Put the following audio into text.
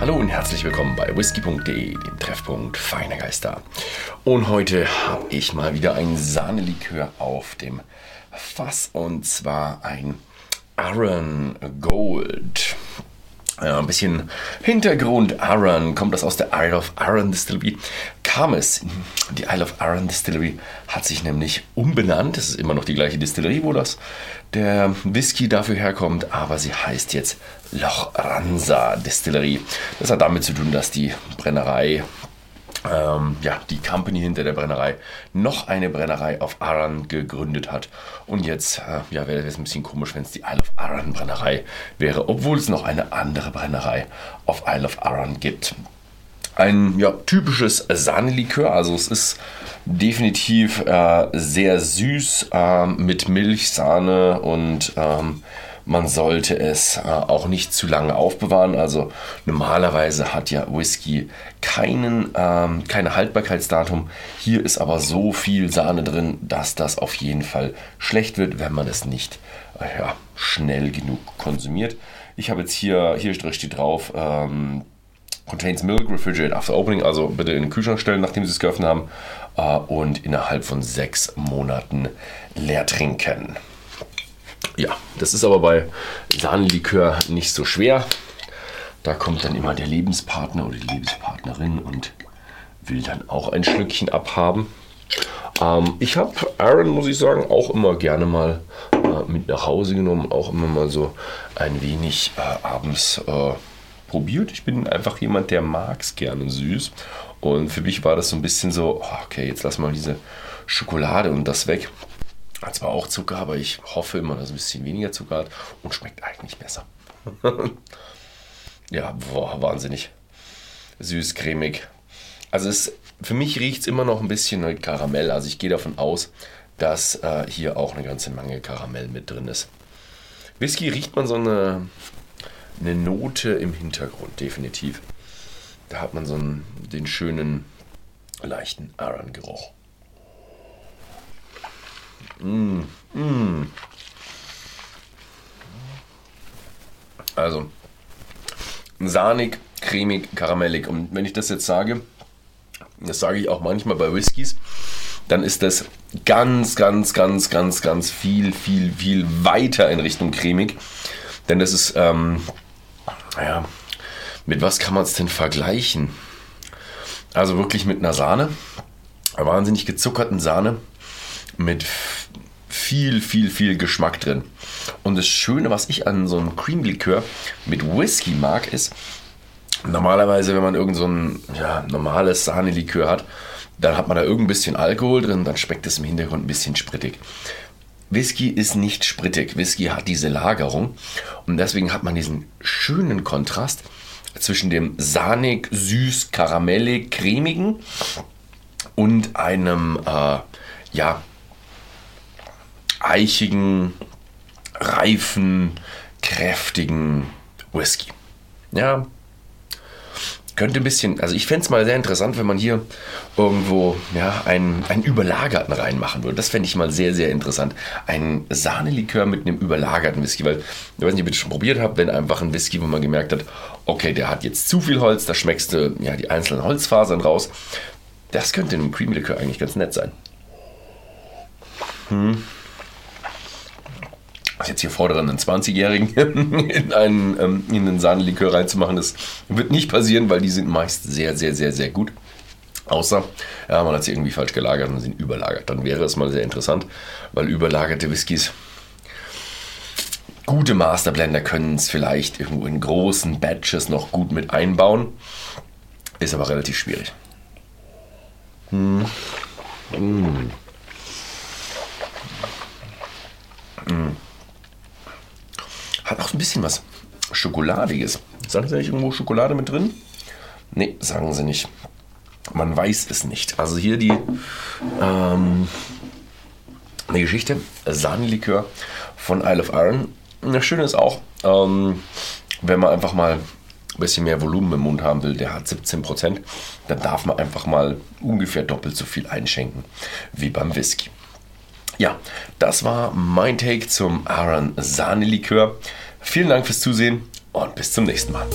Hallo und herzlich willkommen bei whisky.de, dem Treffpunkt feiner Geister. Und heute habe ich mal wieder ein Sahnelikör auf dem Fass und zwar ein Aaron Gold. Ja, ein bisschen Hintergrund. Aaron kommt das aus der Isle of Arran Distillery. Kam es. Die Isle of Arran Distillery hat sich nämlich umbenannt. Es ist immer noch die gleiche Distillerie, wo das der Whisky dafür herkommt, aber sie heißt jetzt Loch Ransa Distillery. Das hat damit zu tun, dass die Brennerei ähm, ja, die Company hinter der Brennerei noch eine Brennerei auf Arran gegründet hat. Und jetzt äh, ja, wäre es ein bisschen komisch, wenn es die Isle of Arran Brennerei wäre, obwohl es noch eine andere Brennerei auf Isle of Arran gibt. Ein ja, typisches Sahnelikör, also es ist definitiv äh, sehr süß äh, mit Milch, Sahne und ähm, man sollte es äh, auch nicht zu lange aufbewahren. Also normalerweise hat ja Whisky keinen, ähm, keine Haltbarkeitsdatum. Hier ist aber so viel Sahne drin, dass das auf jeden Fall schlecht wird, wenn man es nicht äh, ja, schnell genug konsumiert. Ich habe jetzt hier, hier steht drauf, ähm, contains milk, refrigerate after opening, also bitte in den Kühlschrank stellen, nachdem Sie es geöffnet haben äh, und innerhalb von sechs Monaten leer trinken. Ja, das ist aber bei Sahnenlikör nicht so schwer. Da kommt dann immer der Lebenspartner oder die Lebenspartnerin und will dann auch ein Schlückchen abhaben. Ähm, ich habe Aaron, muss ich sagen, auch immer gerne mal äh, mit nach Hause genommen, auch immer mal so ein wenig äh, abends äh, probiert. Ich bin einfach jemand, der mag es gerne süß. Und für mich war das so ein bisschen so, oh, okay, jetzt lass mal diese Schokolade und das weg. Hat zwar auch Zucker, aber ich hoffe immer, dass es ein bisschen weniger Zucker hat und schmeckt eigentlich besser. ja, boah, wahnsinnig. Süß, cremig. Also es, für mich riecht es immer noch ein bisschen wie Karamell. Also ich gehe davon aus, dass äh, hier auch eine ganze Menge Karamell mit drin ist. Whisky riecht man so eine, eine Note im Hintergrund, definitiv. Da hat man so einen, den schönen, leichten Aran-Geruch. Mm, mm. Also, sahnig, cremig, karamellig. Und wenn ich das jetzt sage, das sage ich auch manchmal bei Whiskys, dann ist das ganz, ganz, ganz, ganz, ganz viel, viel, viel weiter in Richtung cremig. Denn das ist, ähm, naja, mit was kann man es denn vergleichen? Also wirklich mit einer Sahne, einer wahnsinnig gezuckerten Sahne mit viel, viel, viel Geschmack drin. Und das Schöne, was ich an so einem Cream-Likör mit Whisky mag, ist, normalerweise, wenn man irgend so ein ja, normales Sahnelikör hat, dann hat man da irgendein bisschen Alkohol drin, dann schmeckt es im Hintergrund ein bisschen sprittig. Whisky ist nicht sprittig. Whisky hat diese Lagerung und deswegen hat man diesen schönen Kontrast zwischen dem sahnig, süß, karamellig, cremigen und einem äh, ja eichigen, reifen, kräftigen Whisky. Ja, könnte ein bisschen, also ich fände es mal sehr interessant, wenn man hier irgendwo ja, einen, einen überlagerten reinmachen würde. Das fände ich mal sehr, sehr interessant. Ein Sahnelikör mit einem überlagerten Whisky, weil, ich weiß nicht, ob ihr das schon probiert habt, wenn einfach ein Whisky, wo man gemerkt hat, okay, der hat jetzt zu viel Holz, da schmeckst du ja die einzelnen Holzfasern raus. Das könnte in einem Creamy-Likör eigentlich ganz nett sein. Hm jetzt hier fordere, einen 20-Jährigen in einen, ähm, in einen Sahnenlikör reinzumachen, das wird nicht passieren, weil die sind meist sehr, sehr, sehr, sehr gut. Außer, ja, man hat sie irgendwie falsch gelagert und sind überlagert. Dann wäre es mal sehr interessant, weil überlagerte Whiskys, gute Masterblender können es vielleicht irgendwo in großen Batches noch gut mit einbauen. Ist aber relativ schwierig. Hm. Hm. Hat auch ein bisschen was Schokoladiges. Sagen Sie nicht irgendwo Schokolade mit drin? Nee, sagen Sie nicht. Man weiß es nicht. Also hier die ähm, eine Geschichte, Sahnenlikör von Isle of Iron. Das Schöne ist auch, ähm, wenn man einfach mal ein bisschen mehr Volumen im Mund haben will, der hat 17%, dann darf man einfach mal ungefähr doppelt so viel einschenken wie beim Whisky. Ja, das war mein Take zum Aran Sahne Likör. Vielen Dank fürs Zusehen und bis zum nächsten Mal.